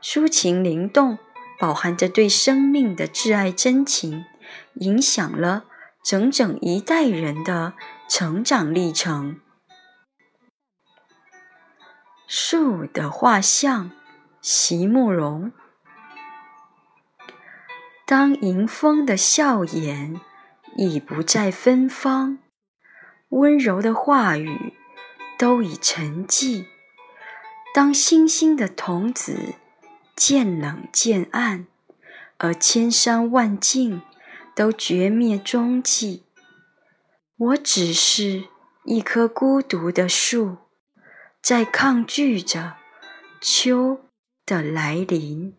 抒情灵动，饱含着对生命的挚爱真情，影响了整整一代人的成长历程。树的画像，席慕容。当迎风的笑颜已不再芬芳，温柔的话语都已沉寂，当星星的童子。渐冷渐暗，而千山万径都绝灭踪迹。我只是一棵孤独的树，在抗拒着秋的来临。